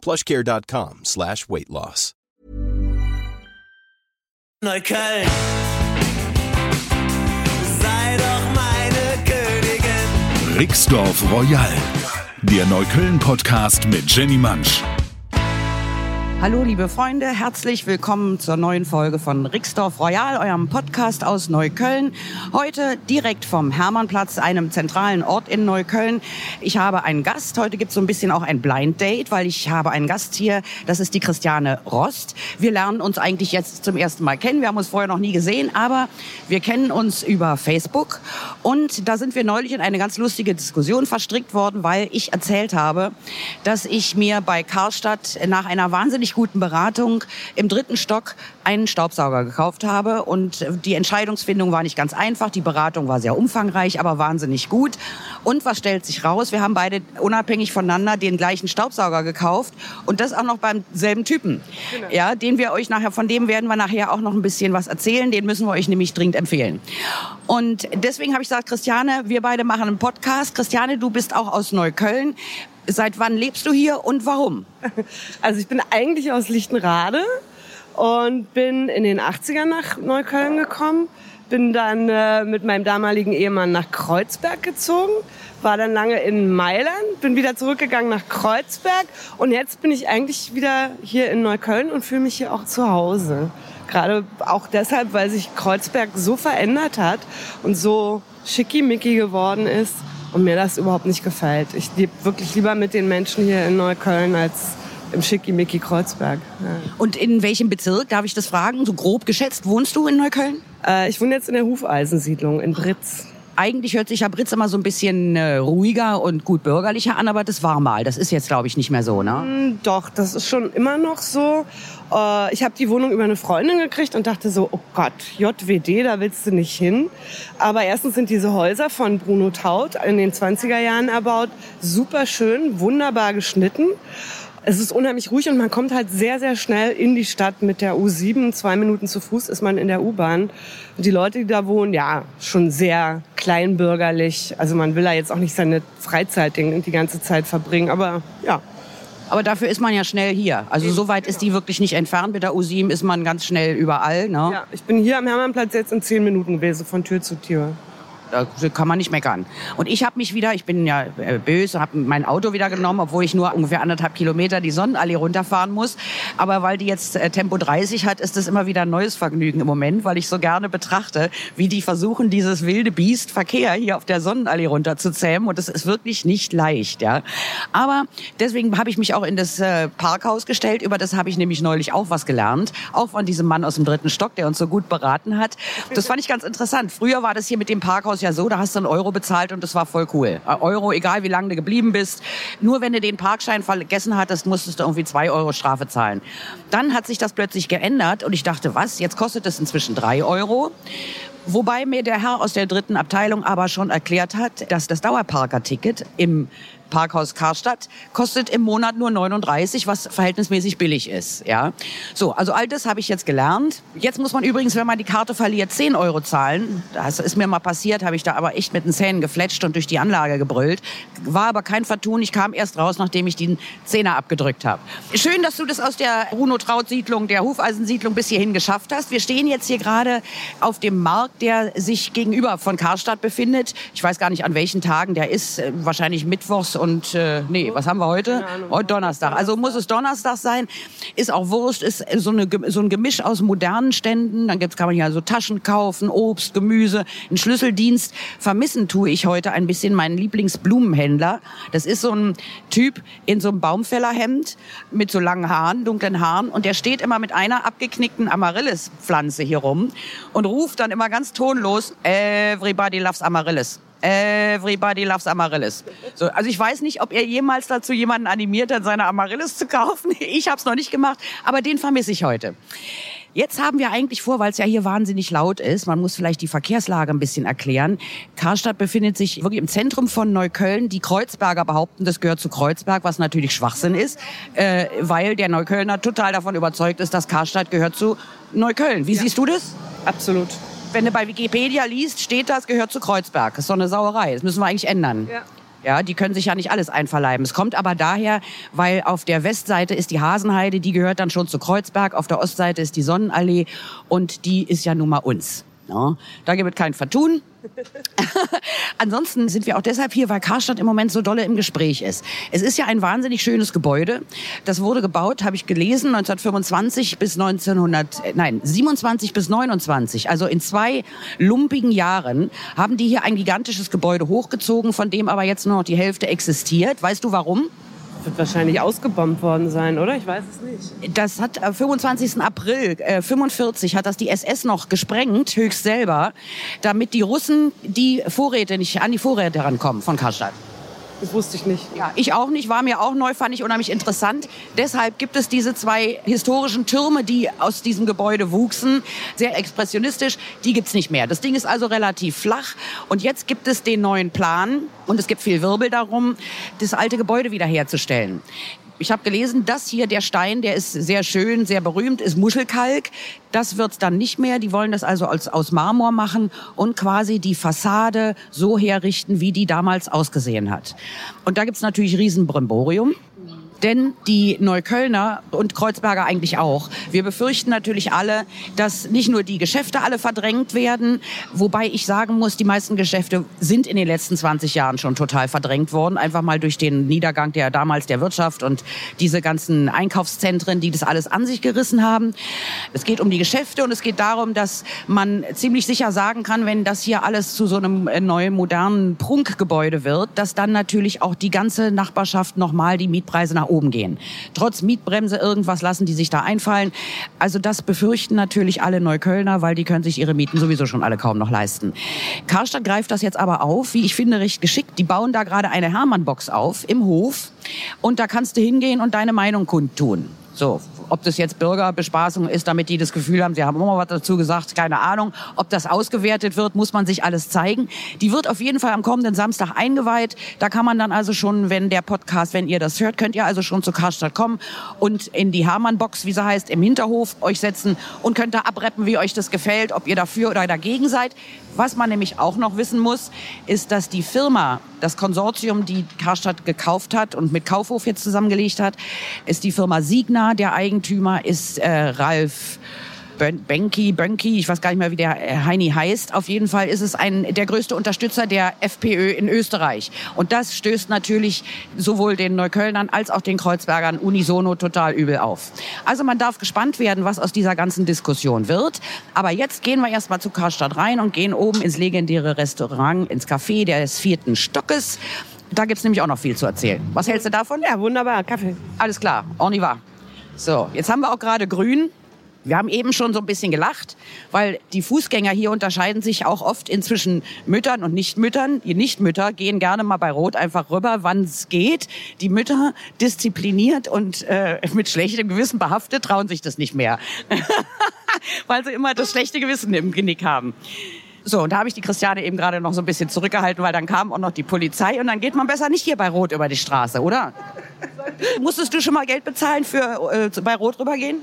plushcare.com slash weight loss. Neukölln. Sei doch meine Königin. Rixdorf Royal, der Neukölln-Podcast mit Jenny Mansch. Hallo liebe Freunde, herzlich willkommen zur neuen Folge von Rixdorf Royal, eurem Podcast aus Neukölln. Heute direkt vom Hermannplatz, einem zentralen Ort in Neukölln. Ich habe einen Gast, heute gibt es so ein bisschen auch ein Blind Date, weil ich habe einen Gast hier, das ist die Christiane Rost. Wir lernen uns eigentlich jetzt zum ersten Mal kennen, wir haben uns vorher noch nie gesehen, aber wir kennen uns über Facebook und da sind wir neulich in eine ganz lustige Diskussion verstrickt worden, weil ich erzählt habe, dass ich mir bei Karstadt nach einer wahnsinnig guten Beratung im dritten Stock einen Staubsauger gekauft habe. Und die Entscheidungsfindung war nicht ganz einfach. Die Beratung war sehr umfangreich, aber wahnsinnig gut. Und was stellt sich raus? Wir haben beide unabhängig voneinander den gleichen Staubsauger gekauft und das auch noch beim selben Typen. Genau. Ja, den wir euch nachher, von dem werden wir nachher auch noch ein bisschen was erzählen. Den müssen wir euch nämlich dringend empfehlen. Und deswegen habe ich gesagt, Christiane, wir beide machen einen Podcast. Christiane, du bist auch aus Neukölln. Seit wann lebst du hier und warum? Also ich bin eigentlich aus Lichtenrade und bin in den 80ern nach Neukölln gekommen. Bin dann äh, mit meinem damaligen Ehemann nach Kreuzberg gezogen, war dann lange in Mailand, bin wieder zurückgegangen nach Kreuzberg und jetzt bin ich eigentlich wieder hier in Neukölln und fühle mich hier auch zu Hause. Gerade auch deshalb, weil sich Kreuzberg so verändert hat und so schickimicki geworden ist und mir das überhaupt nicht gefällt. Ich lebe wirklich lieber mit den Menschen hier in Neukölln als im Schickimicki Kreuzberg. Ja. Und in welchem Bezirk, darf ich das fragen, so grob geschätzt, wohnst du in Neukölln? Äh, ich wohne jetzt in der Hufeisensiedlung in Britz. Eigentlich hört sich ja Britz immer so ein bisschen äh, ruhiger und gut bürgerlicher an, aber das war mal. Das ist jetzt, glaube ich, nicht mehr so, ne? Mm, doch, das ist schon immer noch so. Äh, ich habe die Wohnung über eine Freundin gekriegt und dachte so, oh Gott, JWD, da willst du nicht hin. Aber erstens sind diese Häuser von Bruno Taut in den 20er Jahren erbaut, super schön, wunderbar geschnitten. Es ist unheimlich ruhig und man kommt halt sehr, sehr schnell in die Stadt mit der U7. Zwei Minuten zu Fuß ist man in der U-Bahn. Die Leute, die da wohnen, ja, schon sehr kleinbürgerlich. Also man will da jetzt auch nicht seine Freizeit die ganze Zeit verbringen, aber ja. Aber dafür ist man ja schnell hier. Also so weit ist die wirklich nicht entfernt. Mit der U7 ist man ganz schnell überall. Ne? Ja, ich bin hier am Hermannplatz jetzt in zehn Minuten gewesen, von Tür zu Tür. Da kann man nicht meckern. Und ich habe mich wieder, ich bin ja äh, böse, habe mein Auto wieder genommen, obwohl ich nur ungefähr anderthalb Kilometer die Sonnenallee runterfahren muss. Aber weil die jetzt äh, Tempo 30 hat, ist das immer wieder ein neues Vergnügen im Moment, weil ich so gerne betrachte, wie die versuchen, dieses wilde Biest Verkehr hier auf der Sonnenallee runterzuzähmen. Und das ist wirklich nicht leicht. Ja. Aber deswegen habe ich mich auch in das äh, Parkhaus gestellt. Über das habe ich nämlich neulich auch was gelernt. Auch von diesem Mann aus dem dritten Stock, der uns so gut beraten hat. Das fand ich ganz interessant. Früher war das hier mit dem Parkhaus ja so, da hast du einen Euro bezahlt und das war voll cool. Äh, Euro, egal wie lange du geblieben bist. Nur wenn du den Parkschein vergessen hattest, musstest du irgendwie zwei Euro Strafe zahlen. Dann hat sich das plötzlich geändert und ich dachte, was? Jetzt kostet es inzwischen drei Euro. Wobei mir der Herr aus der dritten Abteilung aber schon erklärt hat, dass das Dauerparkerticket im Parkhaus Karstadt kostet im Monat nur 39, was verhältnismäßig billig ist. Ja, so also all das habe ich jetzt gelernt. Jetzt muss man übrigens, wenn man die Karte verliert, 10 Euro zahlen. Das ist mir mal passiert, habe ich da aber echt mit den Zähnen gefletscht und durch die Anlage gebrüllt. War aber kein Vertun. Ich kam erst raus, nachdem ich den Zehner abgedrückt habe. Schön, dass du das aus der Bruno Traut Siedlung, der Hufeisensiedlung bis hierhin geschafft hast. Wir stehen jetzt hier gerade auf dem Markt, der sich gegenüber von Karstadt befindet. Ich weiß gar nicht, an welchen Tagen der ist. Äh, wahrscheinlich mittwochs und äh, nee, was haben wir heute? Heute Donnerstag. Also muss es Donnerstag sein. Ist auch Wurst, ist so, eine, so ein Gemisch aus modernen Ständen. Dann gibt's, kann man ja so Taschen kaufen, Obst, Gemüse, einen Schlüsseldienst. Vermissen tue ich heute ein bisschen meinen Lieblingsblumenhändler. Das ist so ein Typ in so einem Baumfällerhemd mit so langen Haaren, dunklen Haaren. Und der steht immer mit einer abgeknickten Amaryllis-Pflanze hier rum und ruft dann immer ganz tonlos, Everybody loves Amaryllis. Everybody loves Amaryllis. So, also ich weiß nicht, ob er jemals dazu jemanden animiert hat, seine Amaryllis zu kaufen. Ich habe es noch nicht gemacht, aber den vermisse ich heute. Jetzt haben wir eigentlich vor, weil es ja hier wahnsinnig laut ist, man muss vielleicht die Verkehrslage ein bisschen erklären. Karstadt befindet sich wirklich im Zentrum von Neukölln. Die Kreuzberger behaupten, das gehört zu Kreuzberg, was natürlich Schwachsinn ist, äh, weil der Neuköllner total davon überzeugt ist, dass Karstadt gehört zu Neukölln. Wie siehst du das? Absolut. Wenn du bei Wikipedia liest, steht das, gehört zu Kreuzberg. Das ist doch eine Sauerei. Das müssen wir eigentlich ändern. Ja. Ja, die können sich ja nicht alles einverleiben. Es kommt aber daher, weil auf der Westseite ist die Hasenheide, die gehört dann schon zu Kreuzberg, auf der Ostseite ist die Sonnenallee und die ist ja nun mal uns. Ja, da gibt es kein Vertun. Ansonsten sind wir auch deshalb hier, weil Karstadt im Moment so dolle im Gespräch ist. Es ist ja ein wahnsinnig schönes Gebäude. Das wurde gebaut, habe ich gelesen, 1925 bis 1900, äh, nein, 27 bis 29. Also in zwei lumpigen Jahren haben die hier ein gigantisches Gebäude hochgezogen, von dem aber jetzt nur noch die Hälfte existiert. Weißt du warum? Wird wahrscheinlich ausgebombt worden sein, oder? Ich weiß es nicht. Das hat am 25. April äh, 45 hat das die SS noch gesprengt, höchst selber, damit die Russen die Vorräte nicht an die Vorräte rankommen von Karstadt. Das wusste ich nicht. Ja, ich auch nicht, war mir auch neu, fand ich unheimlich interessant. Deshalb gibt es diese zwei historischen Türme, die aus diesem Gebäude wuchsen, sehr expressionistisch, die gibt's nicht mehr. Das Ding ist also relativ flach und jetzt gibt es den neuen Plan und es gibt viel Wirbel darum, das alte Gebäude wiederherzustellen. Ich habe gelesen, das hier, der Stein, der ist sehr schön, sehr berühmt, ist Muschelkalk. Das wird's dann nicht mehr. Die wollen das also als, aus Marmor machen und quasi die Fassade so herrichten, wie die damals ausgesehen hat. Und da gibt's natürlich Riesenbrimborium. Denn die Neuköllner und Kreuzberger eigentlich auch. Wir befürchten natürlich alle, dass nicht nur die Geschäfte alle verdrängt werden, wobei ich sagen muss, die meisten Geschäfte sind in den letzten 20 Jahren schon total verdrängt worden, einfach mal durch den Niedergang der damals der Wirtschaft und diese ganzen Einkaufszentren, die das alles an sich gerissen haben. Es geht um die Geschäfte und es geht darum, dass man ziemlich sicher sagen kann, wenn das hier alles zu so einem äh, neuen modernen Prunkgebäude wird, dass dann natürlich auch die ganze Nachbarschaft nochmal die Mietpreise nach oben gehen. Trotz Mietbremse irgendwas lassen die sich da einfallen. Also das befürchten natürlich alle Neuköllner, weil die können sich ihre Mieten sowieso schon alle kaum noch leisten. Karstadt greift das jetzt aber auf, wie ich finde, recht geschickt. Die bauen da gerade eine Hermann-Box auf im Hof und da kannst du hingehen und deine Meinung kundtun. So, ob das jetzt Bürgerbespaßung ist, damit die das Gefühl haben, sie haben immer was dazu gesagt, keine Ahnung. Ob das ausgewertet wird, muss man sich alles zeigen. Die wird auf jeden Fall am kommenden Samstag eingeweiht. Da kann man dann also schon, wenn der Podcast, wenn ihr das hört, könnt ihr also schon zu Karstadt kommen und in die Hermann-Box, wie sie heißt, im Hinterhof euch setzen und könnt da abreppen, wie euch das gefällt, ob ihr dafür oder dagegen seid. Was man nämlich auch noch wissen muss, ist, dass die Firma, das Konsortium, die Karstadt gekauft hat und mit Kaufhof jetzt zusammengelegt hat, ist die Firma Signa. Der Eigentümer ist äh, Ralf Benki, Bönki, ich weiß gar nicht mehr, wie der äh, Heini heißt. Auf jeden Fall ist es ein, der größte Unterstützer der FPÖ in Österreich. Und das stößt natürlich sowohl den Neuköllnern als auch den Kreuzbergern unisono total übel auf. Also man darf gespannt werden, was aus dieser ganzen Diskussion wird. Aber jetzt gehen wir erstmal zu Karstadt rein und gehen oben ins legendäre Restaurant, ins Café des vierten Stockes. Da gibt's nämlich auch noch viel zu erzählen. Was hältst du davon? Ja, wunderbar. Kaffee. Alles klar, on y va. So, jetzt haben wir auch gerade grün. Wir haben eben schon so ein bisschen gelacht, weil die Fußgänger hier unterscheiden sich auch oft inzwischen Müttern und Nichtmüttern. Die Nichtmütter gehen gerne mal bei Rot einfach rüber, wann es geht. Die Mütter diszipliniert und äh, mit schlechtem Gewissen behaftet trauen sich das nicht mehr, weil sie immer das schlechte Gewissen im Genick haben. So, und da habe ich die Christiane eben gerade noch so ein bisschen zurückgehalten, weil dann kam auch noch die Polizei und dann geht man besser nicht hier bei Rot über die Straße, oder? Musstest du schon mal Geld bezahlen für äh, bei Rot rübergehen?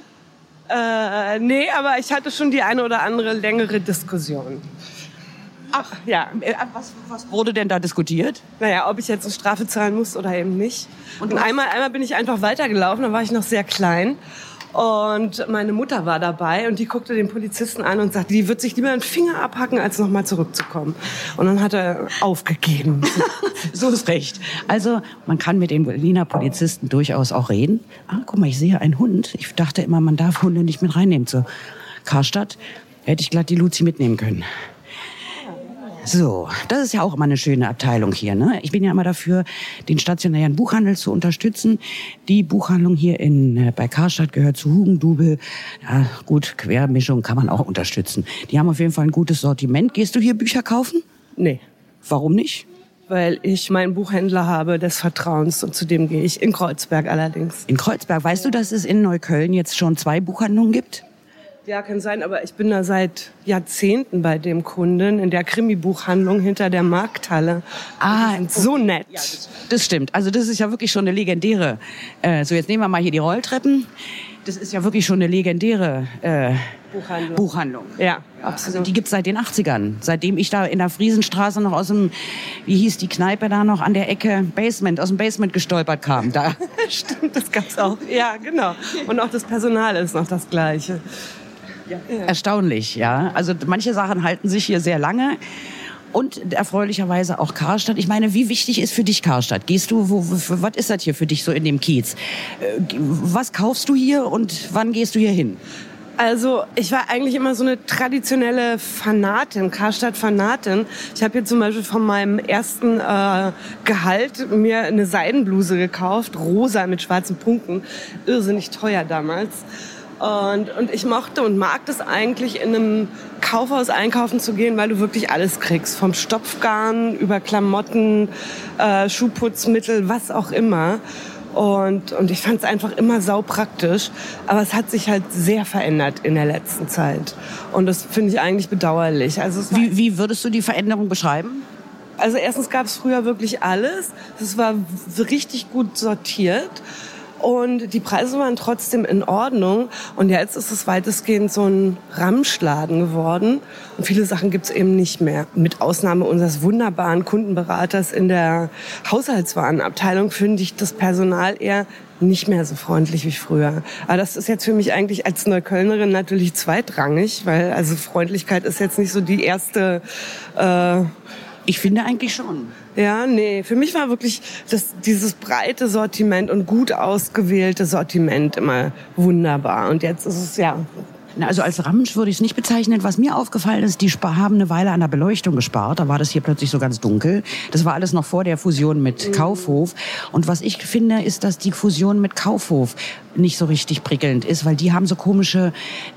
Äh, nee, aber ich hatte schon die eine oder andere längere Diskussion. Ach, Ja. Was, was wurde denn da diskutiert? Naja, ob ich jetzt eine Strafe zahlen muss oder eben nicht. Und, einmal, einmal bin ich einfach weitergelaufen, da war ich noch sehr klein. Und meine Mutter war dabei und die guckte den Polizisten an und sagte, die wird sich lieber einen Finger abhacken, als nochmal zurückzukommen. Und dann hat er aufgegeben. So ist recht. Also, man kann mit den Berliner Polizisten durchaus auch reden. Ah, guck mal, ich sehe einen Hund. Ich dachte immer, man darf Hunde nicht mit reinnehmen zur Karstadt. Hätte ich glatt die Luzi mitnehmen können. So, das ist ja auch immer eine schöne Abteilung hier. Ne? Ich bin ja immer dafür, den stationären Buchhandel zu unterstützen. Die Buchhandlung hier in, äh, bei Karstadt gehört zu Hugendubel. Ja, gut, Quermischung kann man auch unterstützen. Die haben auf jeden Fall ein gutes Sortiment. Gehst du hier Bücher kaufen? nee. Warum nicht? Weil ich meinen Buchhändler habe des Vertrauens und zu dem gehe ich in Kreuzberg allerdings. In Kreuzberg. Weißt du, dass es in Neukölln jetzt schon zwei Buchhandlungen gibt? Ja, kann sein, aber ich bin da seit Jahrzehnten bei dem Kunden in der Krimi-Buchhandlung hinter der Markthalle. Ah, so nett. Das stimmt. Also das ist ja wirklich schon eine legendäre. Äh, so, jetzt nehmen wir mal hier die Rolltreppen. Das ist ja wirklich schon eine legendäre äh, Buchhandlung. Buchhandlung. Ja, Also absolut. die gibt's seit den 80ern. Seitdem ich da in der Friesenstraße noch aus dem, wie hieß die Kneipe da noch an der Ecke, Basement, aus dem Basement gestolpert kam. Da. Stimmt, das gab's auch. Ja, genau. Und auch das Personal ist noch das Gleiche. Erstaunlich, ja. Also manche Sachen halten sich hier sehr lange. Und erfreulicherweise auch Karstadt. Ich meine, wie wichtig ist für dich Karstadt? Gehst du, wo, was ist das hier für dich so in dem Kiez? Äh, Was kaufst du hier und wann gehst du hier hin? Also ich war eigentlich immer so eine traditionelle Fanatin, Karstadt-Fanatin. Ich habe hier zum Beispiel von meinem ersten äh, Gehalt mir eine Seidenbluse gekauft, rosa mit schwarzen Punkten, irrsinnig teuer damals. Und, und ich mochte und mag das eigentlich, in einem Kaufhaus einkaufen zu gehen, weil du wirklich alles kriegst. Vom Stopfgarn über Klamotten, äh, Schuhputzmittel, was auch immer. Und, und ich fand es einfach immer sau praktisch. Aber es hat sich halt sehr verändert in der letzten Zeit. Und das finde ich eigentlich bedauerlich. Also, Wie, wie würdest du die Veränderung beschreiben? also erstens gab es früher wirklich alles. Es war richtig gut sortiert. Und die Preise waren trotzdem in Ordnung. Und jetzt ist es weitestgehend so ein Ramschladen geworden. Und viele Sachen gibt's eben nicht mehr. Mit Ausnahme unseres wunderbaren Kundenberaters in der Haushaltswarenabteilung finde ich das Personal eher nicht mehr so freundlich wie früher. Aber das ist jetzt für mich eigentlich als Neuköllnerin natürlich zweitrangig, weil also Freundlichkeit ist jetzt nicht so die erste äh, Ich finde eigentlich schon. ja, nee, für mich war wirklich das, dieses breite Sortiment und gut ausgewählte Sortiment immer wunderbar. Und jetzt ist es ja Na, Also als Ramsch würde ich es nicht bezeichnen. Was mir aufgefallen ist, die haben eine Weile an der Beleuchtung gespart. Da war das hier plötzlich so ganz dunkel. Das war alles noch vor der Fusion mit Kaufhof. Und was ich finde, ist, dass die Fusion mit Kaufhof nicht so richtig prickelnd ist, weil die haben so komische,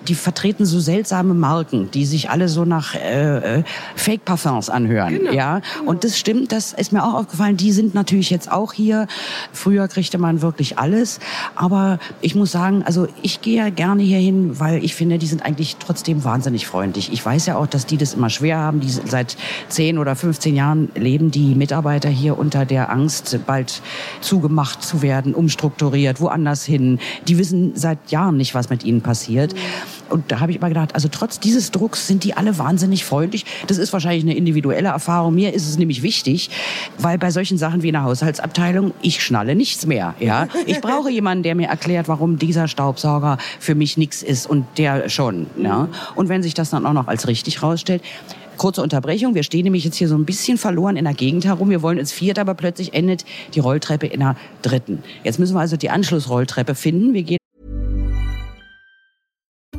die vertreten so seltsame Marken, die sich alle so nach äh, äh, Fake Parfums anhören. Ja, und das stimmt, das ist mir auch aufgefallen. Die sind natürlich jetzt auch hier. Früher kriegte man wirklich alles, aber ich muss sagen, also ich gehe ja gerne hier hin, weil ich finde, die sind eigentlich trotzdem wahnsinnig freundlich. Ich weiß ja auch, dass die das immer schwer haben. Die seit 10 oder 15 Jahren leben die Mitarbeiter hier unter der Angst, bald zugemacht zu werden, umstrukturiert, woanders hin. Die wissen seit Jahren nicht, was mit ihnen passiert. Und da habe ich immer gedacht, also trotz dieses Drucks sind die alle wahnsinnig freundlich. Das ist wahrscheinlich eine individuelle Erfahrung. Mir ist es nämlich wichtig, weil bei solchen Sachen wie in der Haushaltsabteilung, ich schnalle nichts mehr. Ja, Ich brauche jemanden, der mir erklärt, warum dieser Staubsauger für mich nichts ist und der schon. Ja? Und wenn sich das dann auch noch als richtig rausstellt, Kurze Unterbrechung. Wir stehen nämlich jetzt hier so ein bisschen verloren in der Gegend herum. Wir wollen ins vierte, aber plötzlich endet die Rolltreppe in der dritten. Jetzt müssen wir also die Anschlussrolltreppe finden. Wir gehen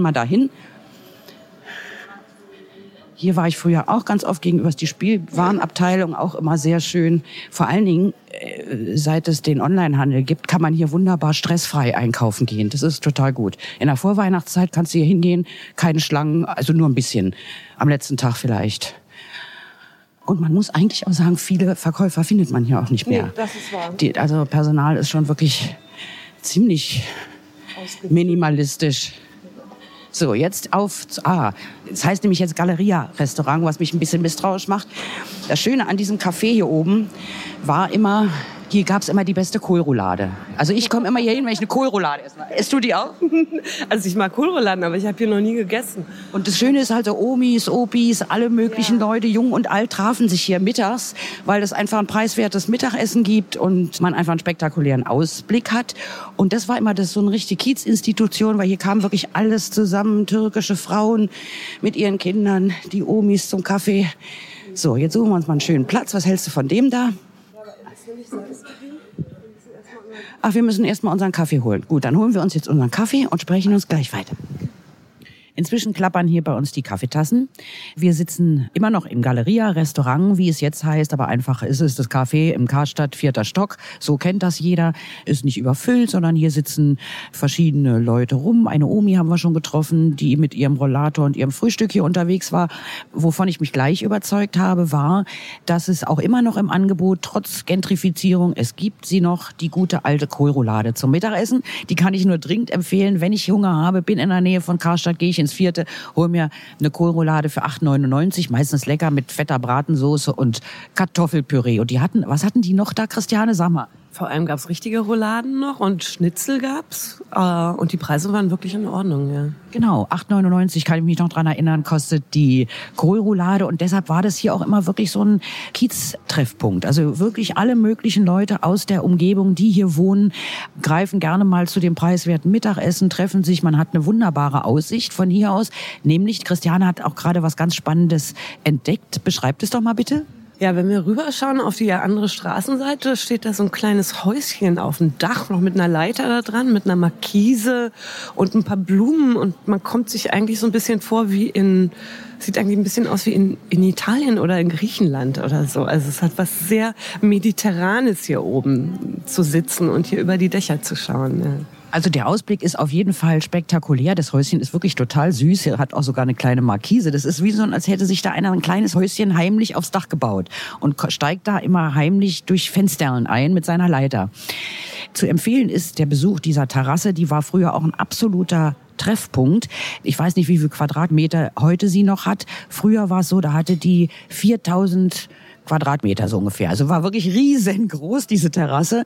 mal dahin. Hier war ich früher auch ganz oft gegenüber die Spielwarenabteilung auch immer sehr schön. Vor allen Dingen, äh, seit es den Onlinehandel gibt, kann man hier wunderbar stressfrei einkaufen gehen. Das ist total gut. In der Vorweihnachtszeit kannst du hier hingehen, keine Schlangen, also nur ein bisschen. Am letzten Tag vielleicht. Und man muss eigentlich auch sagen, viele Verkäufer findet man hier auch nicht mehr. Nee, das ist wahr. Die, also Personal ist schon wirklich ziemlich minimalistisch. So, jetzt auf, zu- ah, das heißt nämlich jetzt Galeria-Restaurant, was mich ein bisschen misstrauisch macht. Das Schöne an diesem Café hier oben war immer Hier gab's immer die beste Kohlroulade. Also ich komme immer hier hin, wenn ich eine Kohlroulade esse. Isst du die auch? Also ich mag Kohlrouladen, aber ich habe hier noch nie gegessen. Und das Schöne ist halt so Omis, Opis, alle möglichen Leute, jung und alt, trafen sich hier mittags, weil es einfach ein preiswertes Mittagessen gibt und man einfach einen spektakulären Ausblick hat. Und das war immer das so eine richtige Kiezinstitution, weil hier kam wirklich alles zusammen, türkische Frauen mit ihren Kindern, die Omis zum Kaffee. So, jetzt suchen wir uns mal einen schönen Platz. Was hältst du von dem da? Ach, wir müssen erst mal unseren Kaffee holen. Gut, dann holen wir uns jetzt unseren Kaffee und sprechen uns gleich weiter. Inzwischen klappern hier bei uns die Kaffeetassen. Wir sitzen immer noch im Galeria Restaurant, wie es jetzt heißt, aber einfach ist es das Café im Karstadt, vierter Stock. So kennt das jeder. Ist nicht überfüllt, sondern hier sitzen verschiedene Leute rum. Eine Omi haben wir schon getroffen, die mit ihrem Rollator und ihrem Frühstück hier unterwegs war. Wovon ich mich gleich überzeugt habe, war, dass es auch immer noch im Angebot, trotz Gentrifizierung, es gibt sie noch, die gute alte Kohlroulade zum Mittagessen. Die kann ich nur dringend empfehlen. Wenn ich Hunger habe, bin in der Nähe von Karstadt, gehe ich ins Vierte, hol mir eine Kohlroulade für 8,99, meistens lecker mit fetter Bratensoße und Kartoffelpüree. Und die hatten, was hatten die noch da, Christiane? Sag mal. Vor allem gab's richtige Rouladen noch und Schnitzel gab's. Äh, und die Preise waren wirklich in Ordnung, ja. Genau, 8,99 kann ich mich noch dran erinnern, kostet die Kohlroulade und deshalb war das hier auch immer wirklich so ein Kiez-Treffpunkt. Also wirklich alle möglichen Leute aus der Umgebung, die hier wohnen, greifen gerne mal zu dem preiswerten Mittagessen, treffen sich. Man hat eine wunderbare Aussicht von hier aus. Nämlich, Christiane hat auch gerade was ganz Spannendes entdeckt. Beschreibt es doch mal bitte. Ja, wenn wir rüberschauen auf die andere Straßenseite, steht da so ein kleines Häuschen auf dem Dach, noch mit einer Leiter da dran, mit einer Markise und ein paar Blumen. Und man kommt sich eigentlich so ein bisschen vor wie in, sieht eigentlich ein bisschen aus wie in, in Italien oder in Griechenland oder so. Also es hat was sehr Mediterranes hier oben zu sitzen und hier über die Dächer zu schauen. Ja. Also der Ausblick ist auf jeden Fall spektakulär. Das Häuschen ist wirklich total süß. Er hat auch sogar eine kleine Markise. Das ist wie so, als hätte sich da einer ein kleines Häuschen heimlich aufs Dach gebaut und steigt da immer heimlich durch Fenstern ein mit seiner Leiter. Zu empfehlen ist der Besuch dieser Terrasse. Die war früher auch ein absoluter Treffpunkt. Ich weiß nicht, wie viel Quadratmeter heute sie noch hat. Früher war es so, da hatte die 4000 Quadratmeter so ungefähr. Also war wirklich riesengroß, diese Terrasse.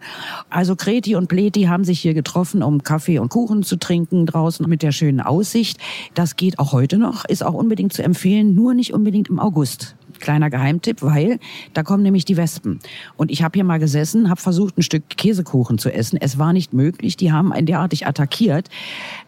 Also Kreti und Pleti haben sich hier getroffen, um Kaffee und Kuchen zu trinken draußen mit der schönen Aussicht. Das geht auch heute noch, ist auch unbedingt zu empfehlen, nur nicht unbedingt im August. Kleiner Geheimtipp, weil da kommen nämlich die Wespen. Und ich habe hier mal gesessen, habe versucht, ein Stück Käsekuchen zu essen. Es war nicht möglich. Die haben einen derartig attackiert.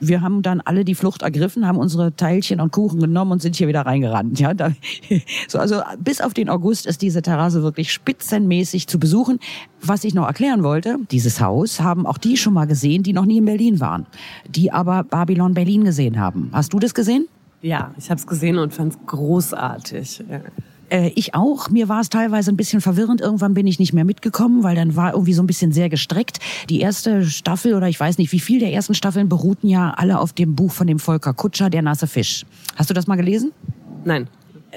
Wir haben dann alle die Flucht ergriffen, haben unsere Teilchen und Kuchen genommen und sind hier wieder reingerannt. Ja, da, so, also bis auf den August ist diese Terrasse wirklich spitzenmäßig zu besuchen. Was ich noch erklären wollte, dieses Haus haben auch die schon mal gesehen, die noch nie in Berlin waren, die aber Babylon Berlin gesehen haben. Hast du das gesehen? Ja, ich habe es gesehen und fand es großartig. Ja. Äh, ich auch. Mir war es teilweise ein bisschen verwirrend. Irgendwann bin ich nicht mehr mitgekommen, weil dann war irgendwie so ein bisschen sehr gestreckt. Die erste Staffel oder ich weiß nicht, wie viel der ersten Staffeln beruhten ja alle auf dem Buch von dem Volker Kutscher, Der nasse Fisch. Hast du das mal gelesen? Nein.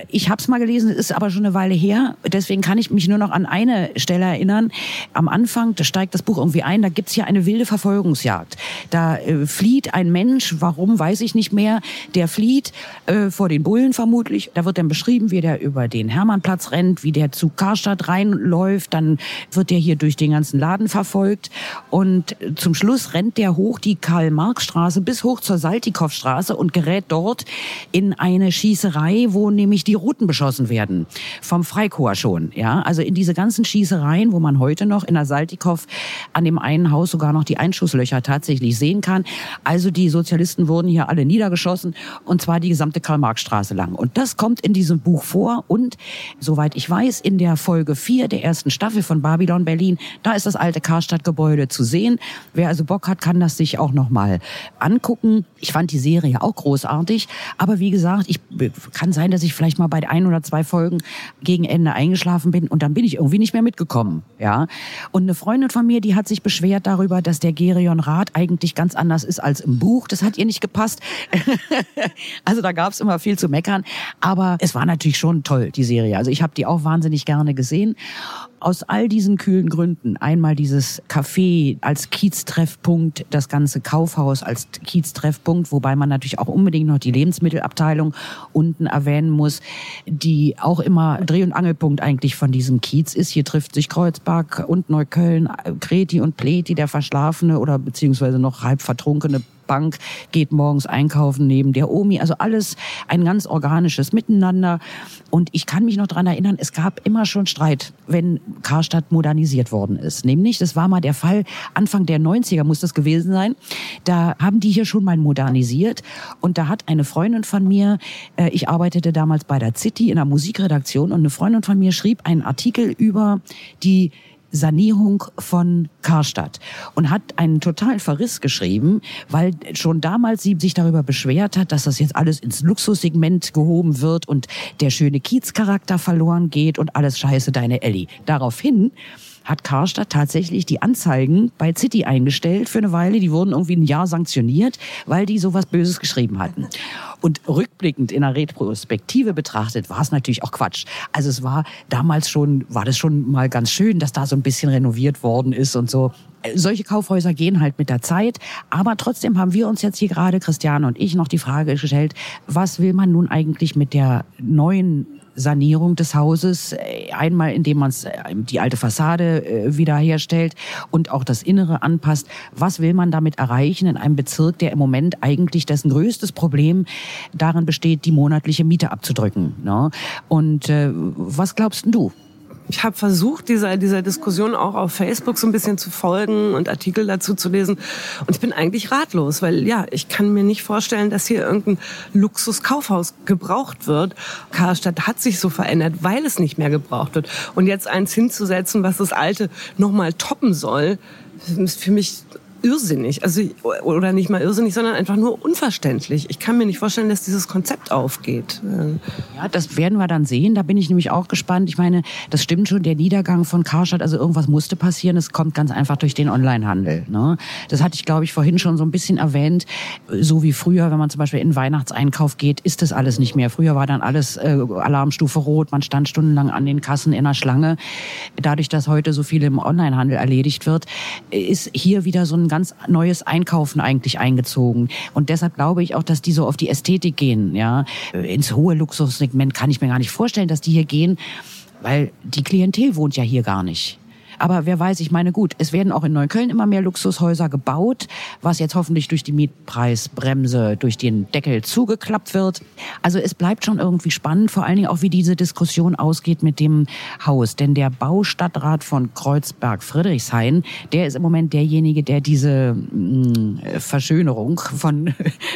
Ich habe es mal gelesen, ist aber schon eine Weile her. Deswegen kann ich mich nur noch an eine Stelle erinnern. Am Anfang, da steigt das Buch irgendwie ein, da gibt's hier eine wilde Verfolgungsjagd. Da äh, flieht ein Mensch, warum weiß ich nicht mehr, der flieht äh, vor den Bullen vermutlich. Da wird dann beschrieben, wie der über den Hermannplatz rennt, wie der zu Karstadt reinläuft. Dann wird der hier durch den ganzen Laden verfolgt. Und äh, zum Schluss rennt der hoch die Karl-Marx-Straße bis hoch zur Saltikow-Straße und gerät dort in eine Schießerei, wo nämlich die Routen beschossen werden. Vom Freikorps schon, ja. Also in diese ganzen Schießereien, wo man heute noch in der Saltikow an dem einen Haus sogar noch die Einschusslöcher tatsächlich sehen kann. Also die Sozialisten wurden hier alle niedergeschossen und zwar die gesamte Karl-Marx-Straße lang. Und das kommt in diesem Buch vor und soweit ich weiß, in der Folge 4 der ersten Staffel von Babylon Berlin, da ist das alte Karstadt-Gebäude zu sehen. Wer also Bock hat, kann das sich auch noch mal angucken. Ich fand die Serie auch großartig, aber wie gesagt, ich kann sein, dass ich vielleicht mal bei ein oder zwei Folgen gegen Ende eingeschlafen bin und dann bin ich irgendwie nicht mehr mitgekommen, ja. Und eine Freundin von mir, die hat sich beschwert darüber, dass der Gerion Rath eigentlich ganz anders ist als im Buch. Das hat ihr nicht gepasst. also da gab's immer viel zu meckern, aber es war natürlich schon toll die Serie. Also ich habe die auch wahnsinnig gerne gesehen Aus all diesen kühlen Gründen, einmal dieses Café als Kieztreffpunkt, das ganze Kaufhaus als Kieztreffpunkt, wobei man natürlich auch unbedingt noch die Lebensmittelabteilung unten erwähnen muss, die auch immer Dreh- und Angelpunkt eigentlich von diesem Kiez ist. Hier trifft sich Kreuzberg und Neukölln, Kreti und Pleti, der verschlafene oder beziehungsweise noch halb vertrunkene Bank, geht morgens einkaufen neben der Omi. Also alles ein ganz organisches Miteinander. Und ich kann mich noch dran erinnern, es gab immer schon Streit, wenn Karstadt modernisiert worden ist. Nämlich, das war mal der Fall, Anfang der 90er muss das gewesen sein. Da haben die hier schon mal modernisiert. Und da hat eine Freundin von mir, äh, ich arbeitete damals bei der City in der Musikredaktion und eine Freundin von mir schrieb einen Artikel über die Sanierung von Karstadt und hat einen totalen Verriss geschrieben, weil schon damals sie sich darüber beschwert hat, dass das jetzt alles ins Luxussegment gehoben wird und der schöne Kiezcharakter verloren geht und alles scheiße deine Ellie. Daraufhin hat Karstadt tatsächlich die Anzeigen bei City eingestellt für eine Weile. Die wurden irgendwie ein Jahr sanktioniert, weil die sowas Böses geschrieben hatten. Und rückblickend in der Retrospektive betrachtet war es natürlich auch Quatsch. Also es war damals schon, war das schon mal ganz schön, dass da so ein bisschen renoviert worden ist und so. Solche Kaufhäuser gehen halt mit der Zeit, aber trotzdem haben wir uns jetzt hier gerade, Christiane und ich, noch die Frage gestellt, was will man nun eigentlich mit der neuen Sanierung des Hauses. Äh, einmal, indem man äh, die alte Fassade äh, wiederherstellt und auch das Innere anpasst. Was will man damit erreichen in einem Bezirk, der im Moment eigentlich dessen größtes Problem darin besteht, die monatliche Miete abzudrücken? Ne? Und was glaubst du? Ich habe versucht, dieser, dieser Diskussion auch auf Facebook so ein bisschen zu folgen und Artikel dazu zu lesen. Und ich bin eigentlich ratlos, weil ja, ich kann mir nicht vorstellen, dass hier irgendein Luxuskaufhaus gebraucht wird. Karstadt hat sich so verändert, weil es nicht mehr gebraucht wird. Und jetzt eins hinzusetzen, was das alte nochmal toppen soll, ist für mich irrsinnig. Also, oder nicht mal irrsinnig, sondern einfach nur unverständlich. Ich kann mir nicht vorstellen, dass dieses Konzept aufgeht. Ja, das werden wir dann sehen. Da bin ich nämlich auch gespannt. Ich meine, das stimmt schon, der Niedergang von Karstadt, also irgendwas musste passieren. Es kommt ganz einfach durch den Onlinehandel. Ne? Das hatte ich, glaube ich, vorhin schon so ein bisschen erwähnt. So wie früher, wenn man zum Beispiel in den Weihnachtseinkauf geht, ist das alles nicht mehr. Früher war dann alles äh, Alarmstufe rot. Man stand stundenlang an den Kassen in der Schlange. Dadurch, dass heute so viel im Onlinehandel erledigt wird, ist hier wieder so ein ganz neues Einkaufen eigentlich eingezogen. Und deshalb glaube ich auch, dass die so auf die Ästhetik gehen. Ja, ins hohe Luxussegment kann ich mir gar nicht vorstellen, dass die hier gehen, weil die Klientel wohnt ja hier gar nicht. Aber wer weiß, ich meine, gut, es werden auch in Neukölln immer mehr Luxushäuser gebaut, was jetzt hoffentlich durch die Mietpreisbremse, durch den Deckel zugeklappt wird. Also es bleibt schon irgendwie spannend, vor allen Dingen auch, wie diese Diskussion ausgeht mit dem Haus. Denn der Baustadtrat von Kreuzberg-Friedrichshain, der ist im Moment derjenige, der diese mh, mm, Verschönerung von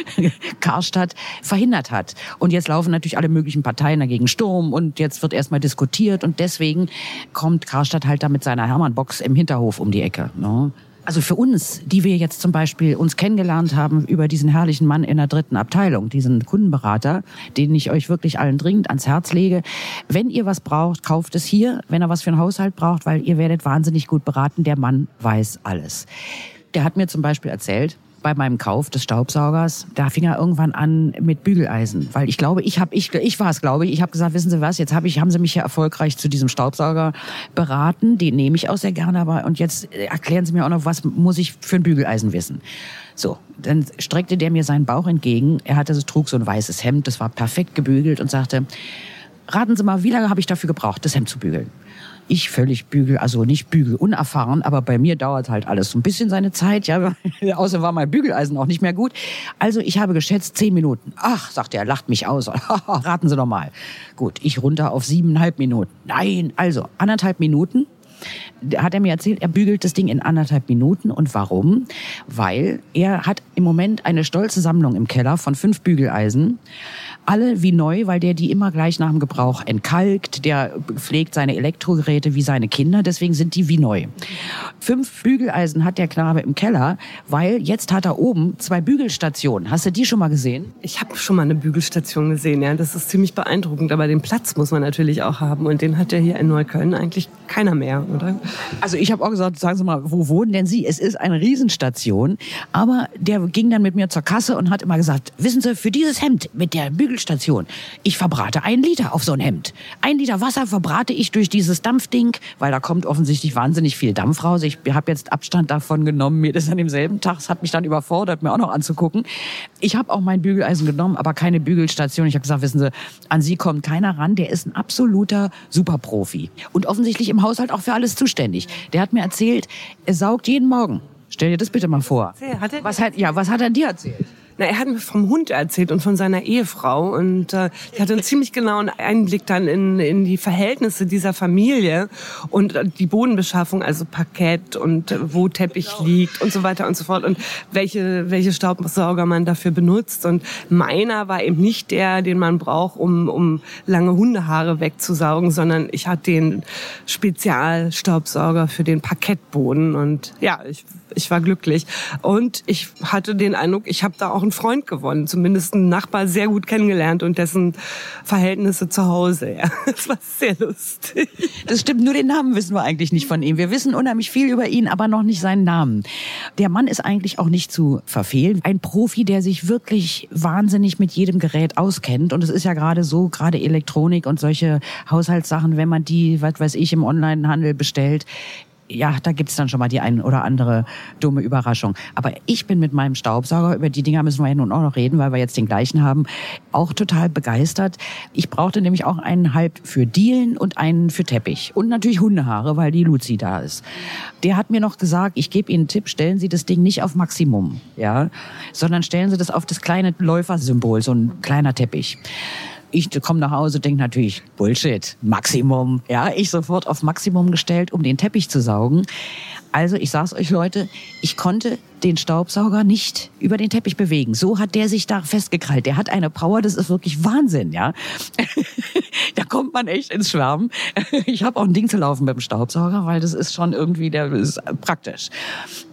Karstadt verhindert hat. Und jetzt laufen natürlich alle möglichen Parteien dagegen Sturm und jetzt wird erstmal diskutiert und deswegen kommt Karstadt halt da mit seiner Hermann-Box im Hinterhof um die Ecke. Ne? Also für uns, die wir jetzt zum Beispiel uns kennengelernt haben über diesen herrlichen Mann in der dritten Abteilung, diesen Kundenberater, den ich euch wirklich allen dringend ans Herz lege. Wenn ihr was braucht, kauft es hier. Wenn er was für einen Haushalt braucht, weil ihr werdet wahnsinnig gut beraten. Der Mann weiß alles. Der hat mir zum Beispiel erzählt, bei meinem Kauf des Staubsaugers, da fing er irgendwann an mit Bügeleisen, weil ich glaube, ich habe ich ich war es, glaube ich, ich habe gesagt, wissen Sie was, jetzt habe ich haben Sie mich ja erfolgreich zu diesem Staubsauger beraten, den nehme ich auch sehr gerne, aber und jetzt erklären Sie mir auch noch, was muss ich für ein Bügeleisen wissen? So, dann streckte der mir seinen Bauch entgegen. Er hatte so trug so ein weißes Hemd, das war perfekt gebügelt und sagte: Raten Sie mal, wie lange habe ich dafür gebraucht, das Hemd zu bügeln? Ich völlig bügel, also nicht bügel unerfahren, aber bei mir dauert halt alles so ein bisschen seine Zeit. Ja, außer war mein Bügeleisen auch nicht mehr gut. Also ich habe geschätzt zehn Minuten. Ach, sagt er, lacht mich aus. Raten Sie doch mal. Gut, ich runter auf siebeneinhalb Minuten. Nein, also anderthalb Minuten hat er mir erzählt, er bügelt das Ding in anderthalb Minuten. Und warum? Weil er hat im Moment eine stolze Sammlung im Keller von fünf Bügeleisen alle wie neu, weil der die immer gleich nach dem Gebrauch entkalkt. Der pflegt seine Elektrogeräte wie seine Kinder, deswegen sind die wie neu. Fünf Bügeleisen hat der Knabe im Keller, weil jetzt hat er oben zwei Bügelstationen. Hast du die schon mal gesehen? Ich habe schon mal eine Bügelstation gesehen, ja. Das ist ziemlich beeindruckend, aber den Platz muss man natürlich auch haben und den hat er hier in Neukölln eigentlich keiner mehr. oder? Also ich habe auch gesagt, sagen Sie mal, wo wohnen denn Sie? Es ist eine Riesenstation. Aber der ging dann mit mir zur Kasse und hat immer gesagt, wissen Sie, für dieses Hemd mit der Bügelstation, ich verbrate einen Liter auf so ein Hemd. Ein Liter Wasser verbrate ich durch dieses Dampfding, weil da kommt offensichtlich wahnsinnig viel Dampf raus. Ich habe jetzt Abstand davon genommen, mir das an demselben Tag, es hat mich dann überfordert, mir auch noch anzugucken. Ich habe auch mein Bügeleisen genommen, aber keine Bügelstation. Ich habe gesagt, wissen Sie, an Sie kommt keiner ran, der ist ein absoluter Superprofi. Und offensichtlich im Haushalt auch für alles zuständig. Der hat mir erzählt, er saugt jeden Morgen. Stell dir das bitte mal vor. Hat er- Was hat, ja, was hat er dir erzählt? Na, er hat mir vom Hund erzählt und von seiner Ehefrau und äh, ich hatte einen ziemlich genauen Einblick dann in, in die Verhältnisse dieser Familie und äh, die Bodenbeschaffung, also Parkett und äh, wo Teppich liegt und so weiter und so fort und welche, welche Staubsauger man dafür benutzt. Und meiner war eben nicht der, den man braucht, um, um lange Hundehaare wegzusaugen, sondern ich hatte den Spezialstaubsauger für den Parkettboden und ja, ich, ich war glücklich. Und ich hatte den Eindruck, ich habe da auch einen Freund gewonnen, zumindest einen Nachbar sehr gut kennengelernt und dessen Verhältnisse zu Hause. Ja, das war sehr lustig. Das stimmt, nur den Namen wissen wir eigentlich nicht von ihm. Wir wissen unheimlich viel über ihn, aber noch nicht seinen Namen. Der Mann ist eigentlich auch nicht zu verfehlen. Ein Profi, der sich wirklich wahnsinnig mit jedem Gerät auskennt. Und es ist ja gerade so, gerade Elektronik und solche Haushaltssachen, wenn man die, was weiß ich, im Onlinehandel bestellt, ja, da gibt's dann schon mal die ein oder andere dumme Überraschung. Aber ich bin mit meinem Staubsauger, über die Dinger müssen wir ja nun auch noch reden, weil wir jetzt den gleichen haben, auch total begeistert. Ich brauchte nämlich auch einen halb für Dielen und einen für Teppich. Und natürlich Hundehaare, weil die Luzi da ist. Der hat mir noch gesagt, ich gebe Ihnen einen Tipp, stellen Sie das Ding nicht auf Maximum, ja, sondern stellen Sie das auf das kleine Läufersymbol, so ein kleiner Teppich. Ich komme nach Hause, denke natürlich, Bullshit, Maximum. Ja, ich sofort auf Maximum gestellt, um den Teppich zu saugen. Also, ich sag's euch, Leute, ich konnte den Staubsauger nicht über den Teppich bewegen. So hat der sich da festgekrallt. Der hat eine Power, das ist wirklich Wahnsinn, ja. da kommt man echt ins Schwärmen. Ich habe auch ein Ding zu laufen mit dem Staubsauger, weil das ist schon irgendwie, der ist praktisch.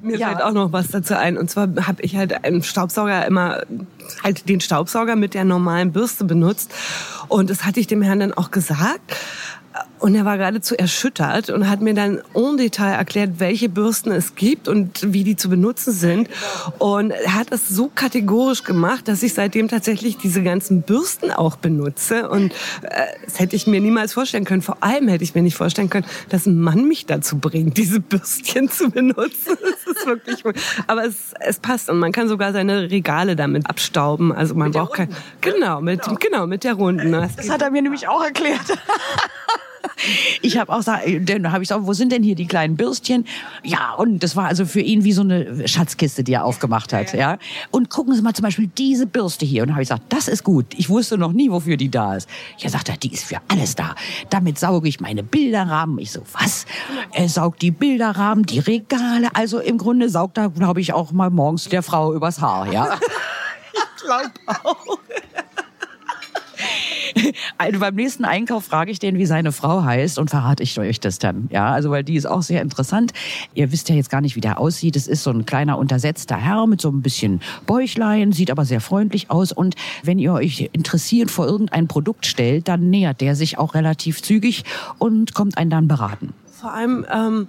Mir Ja. fällt auch noch was dazu ein. Und zwar habe ich halt einen Staubsauger immer halt den Staubsauger mit der normalen Bürste benutzt. Und das hatte ich dem Herrn dann auch gesagt. Und er war geradezu erschüttert und hat mir dann en Detail erklärt, welche Bürsten es gibt und wie die zu benutzen sind. Und er hat das so kategorisch gemacht, dass ich seitdem tatsächlich diese ganzen Bürsten auch benutze. Und äh, das hätte ich mir niemals vorstellen können. Vor allem hätte ich mir nicht vorstellen können, dass ein Mann mich dazu bringt, diese Bürstchen zu benutzen. Das ist wirklich, aber es, es passt und man kann sogar seine Regale damit abstauben. Also man braucht kein, genau, mit, genau, mit der Runden. Das Das hat er mir nämlich auch erklärt. Ich habe auch gesagt, dann habe ich gesagt, wo sind denn hier die kleinen Bürstchen? Ja, und das war also für ihn wie so eine Schatzkiste, die er aufgemacht hat, ja. Und gucken Sie mal zum Beispiel diese Bürste hier. Und habe ich gesagt, das ist gut. Ich wusste noch nie, wofür die da ist. Ja, sagt er, die ist für alles da. Damit sauge ich meine Bilderrahmen. Ich so, was? Er saugt die Bilderrahmen, die Regale. Also im Grunde saugt er, glaube ich, auch mal morgens der Frau übers Haar, ja. Also beim nächsten Einkauf frage ich den, wie seine Frau heißt und verrate ich euch das dann. Ja, also weil die ist auch sehr interessant. Ihr wisst ja jetzt gar nicht, wie der aussieht. Es ist so ein kleiner untersetzter Herr mit so ein bisschen Bäuchlein, sieht aber sehr freundlich aus. Und wenn ihr euch interessiert vor irgendein Produkt stellt, dann nähert der sich auch relativ zügig und kommt einen dann beraten. Vor allem, ähm,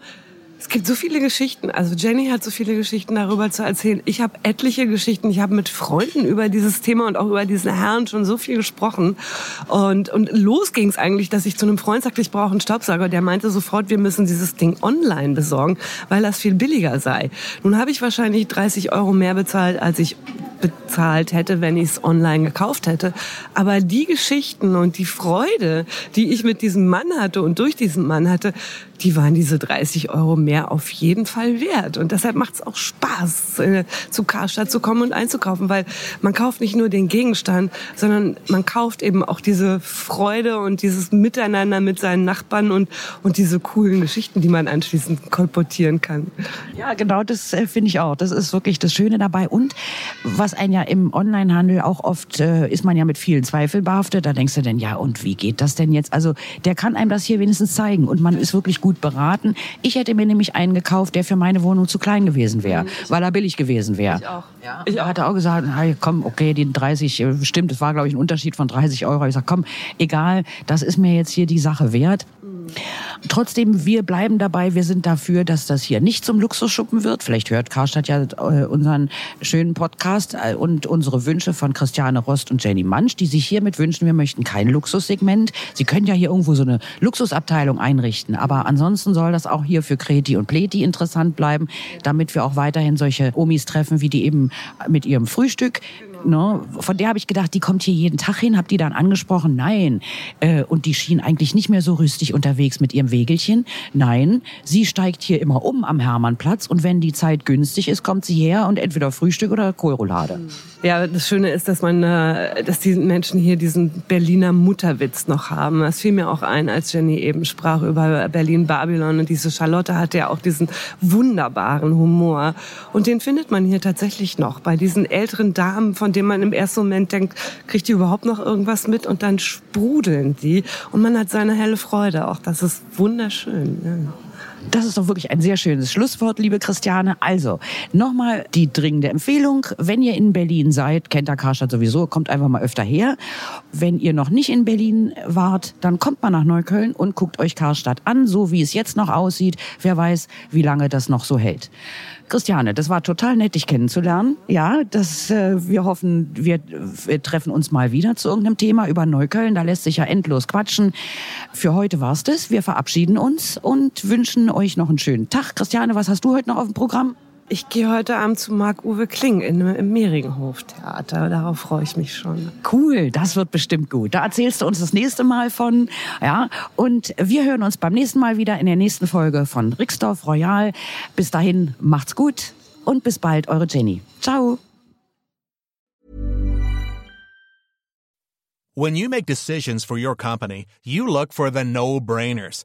es gibt so viele Geschichten. Also Jenny hat so viele Geschichten darüber zu erzählen. Ich habe etliche Geschichten. Ich habe mit Freunden über dieses Thema und auch über diesen Herrn schon so viel gesprochen. Und, und los ging es eigentlich, dass ich zu einem Freund sagte, ich brauche einen Staubsauger. Der meinte sofort, wir müssen dieses Ding online besorgen, weil das viel billiger sei. Nun habe ich wahrscheinlich 30 Euro mehr bezahlt, als ich bezahlt hätte, wenn ich es online gekauft hätte. Aber die Geschichten und die Freude, die ich mit diesem Mann hatte und durch diesen Mann hatte, die waren diese 30 Euro mehr auf jeden Fall wert. Und deshalb macht es auch Spaß, äh, zu Karstadt zu kommen und einzukaufen, weil man kauft nicht nur den Gegenstand, sondern man kauft eben auch diese Freude und dieses Miteinander mit seinen Nachbarn und, und diese coolen Geschichten, die man anschließend kolportieren kann. Ja, genau, das äh, finde ich auch. Das ist wirklich das Schöne dabei. Und was ein ja im Onlinehandel auch oft äh, ist man ja mit vielen Zweifeln behaftet. Da denkst du denn, ja, und wie geht das denn jetzt? Also der kann einem das hier wenigstens zeigen und man ist wirklich gut beraten. Ich hätte mir nämlich einen gekauft, der für meine Wohnung zu klein gewesen wäre, weil er billig gewesen wäre. Ich auch. Ja. Ich hatte auch gesagt, hey, komm, okay, die 30, äh, stimmt, es war glaube ich ein Unterschied von 30 Euro. Ich sag, komm, egal, das ist mir jetzt hier die Sache wert. Trotzdem, wir bleiben dabei. Wir sind dafür, dass das hier nicht zum Luxusschuppen wird. Vielleicht hört Karstadt ja äh, unseren schönen Podcast äh, und unsere Wünsche von Christiane Rost und Jenny Mansch, die sich hiermit wünschen, wir möchten kein Luxussegment. Sie können ja hier irgendwo so eine Luxusabteilung einrichten. Aber ansonsten soll das auch hier für Kreti und Pleti interessant bleiben, damit wir auch weiterhin solche Omis treffen, wie die eben mit ihrem Frühstück Ne? Von der habe ich gedacht, die kommt hier jeden Tag hin, habe die dann angesprochen, nein. Äh, und die schien eigentlich nicht mehr so rüstig unterwegs mit ihrem Wegelchen. Nein, sie steigt hier immer um am Hermannplatz und wenn die Zeit günstig ist, kommt sie her und entweder Frühstück oder Kohlroulade. Ja, das Schöne ist, dass man, äh, dass die Menschen hier diesen Berliner Mutterwitz noch haben. Das fiel mir auch ein, als Jenny eben sprach über Berlin Babylon und diese Charlotte hatte ja auch diesen wunderbaren Humor und den findet man hier tatsächlich noch bei diesen älteren Damen, von denen man im ersten Moment denkt, kriegt die überhaupt noch irgendwas mit und dann sprudeln die und man hat seine helle Freude. Auch das ist wunderschön. Ja. Das ist doch wirklich ein sehr schönes Schlusswort, liebe Christiane. Also, nochmal die dringende Empfehlung. Wenn ihr in Berlin seid, kennt der Karstadt sowieso, kommt einfach mal öfter her. Wenn ihr noch nicht in Berlin wart, dann kommt mal nach Neukölln und guckt euch Karstadt an, so wie es jetzt noch aussieht. Wer weiß, wie lange das noch so hält. Christiane, das war total nett, dich kennenzulernen. Ja, das, äh, wir hoffen, wir, wir treffen uns mal wieder zu irgendeinem Thema über Neukölln. Da lässt sich ja endlos quatschen. Für heute war's das. Wir verabschieden uns und wünschen euch noch einen schönen Tag. Christiane, was hast du heute noch auf dem Programm? Ich gehe heute Abend zu Marc-Uwe Kling in, im Mehringhof-Theater. Darauf freue ich mich schon. Cool, das wird bestimmt gut. Da erzählst du uns das nächste Mal von. Ja, und wir hören uns beim nächsten Mal wieder in der nächsten Folge von Rixdorf Royal. Bis dahin, macht's gut und bis bald, eure Jenny. Ciao. When you make decisions for your company, you look for the no-brainers.